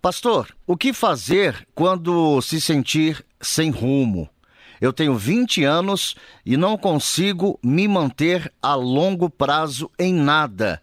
Pastor, o que fazer quando se sentir sem rumo? Eu tenho 20 anos e não consigo me manter a longo prazo em nada.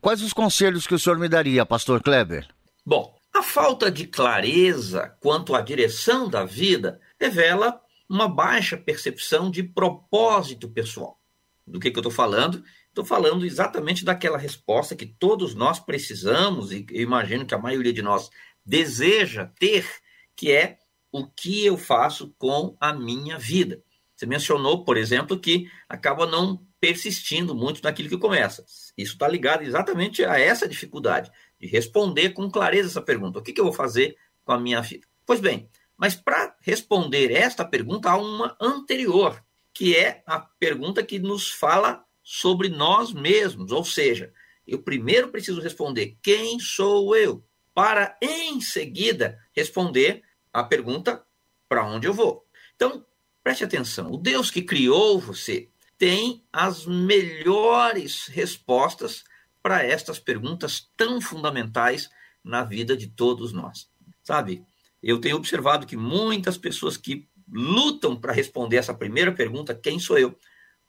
Quais os conselhos que o senhor me daria, Pastor Kleber? Bom, a falta de clareza quanto à direção da vida revela uma baixa percepção de propósito pessoal. Do que, que eu estou falando? Estou falando exatamente daquela resposta que todos nós precisamos, e imagino que a maioria de nós deseja ter, que é o que eu faço com a minha vida. Você mencionou, por exemplo, que acaba não persistindo muito naquilo que começa. Isso está ligado exatamente a essa dificuldade de responder com clareza essa pergunta: o que, que eu vou fazer com a minha vida? Pois bem, mas para responder esta pergunta, há uma anterior, que é a pergunta que nos fala sobre nós mesmos, ou seja, eu primeiro preciso responder: quem sou eu? Para em seguida responder a pergunta: para onde eu vou? Então, preste atenção: o Deus que criou você tem as melhores respostas para estas perguntas tão fundamentais na vida de todos nós. Sabe, eu tenho observado que muitas pessoas que lutam para responder essa primeira pergunta, quem sou eu?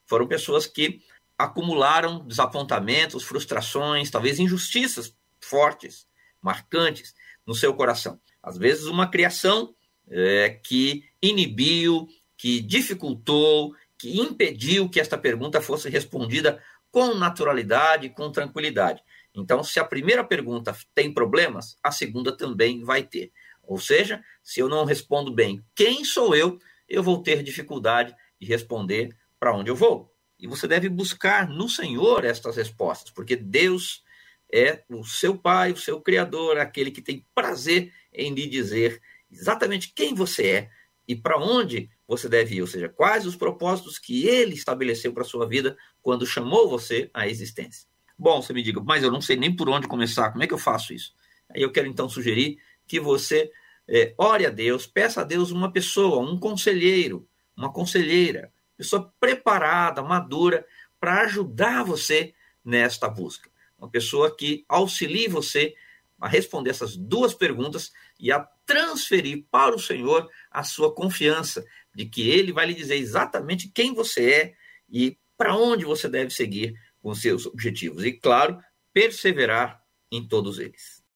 Foram pessoas que acumularam desapontamentos, frustrações, talvez injustiças fortes marcantes no seu coração. Às vezes, uma criação é, que inibiu, que dificultou, que impediu que esta pergunta fosse respondida com naturalidade, com tranquilidade. Então, se a primeira pergunta tem problemas, a segunda também vai ter. Ou seja, se eu não respondo bem quem sou eu, eu vou ter dificuldade de responder para onde eu vou. E você deve buscar no Senhor estas respostas, porque Deus é o seu pai, o seu criador, aquele que tem prazer em lhe dizer exatamente quem você é e para onde você deve ir, ou seja, quais os propósitos que ele estabeleceu para sua vida quando chamou você à existência. Bom, você me diga, mas eu não sei nem por onde começar, como é que eu faço isso? Aí eu quero então sugerir que você é, ore a Deus, peça a Deus uma pessoa, um conselheiro, uma conselheira, pessoa preparada, madura, para ajudar você nesta busca uma pessoa que auxilie você a responder essas duas perguntas e a transferir para o Senhor a sua confiança de que Ele vai lhe dizer exatamente quem você é e para onde você deve seguir com seus objetivos. E, claro, perseverar em todos eles.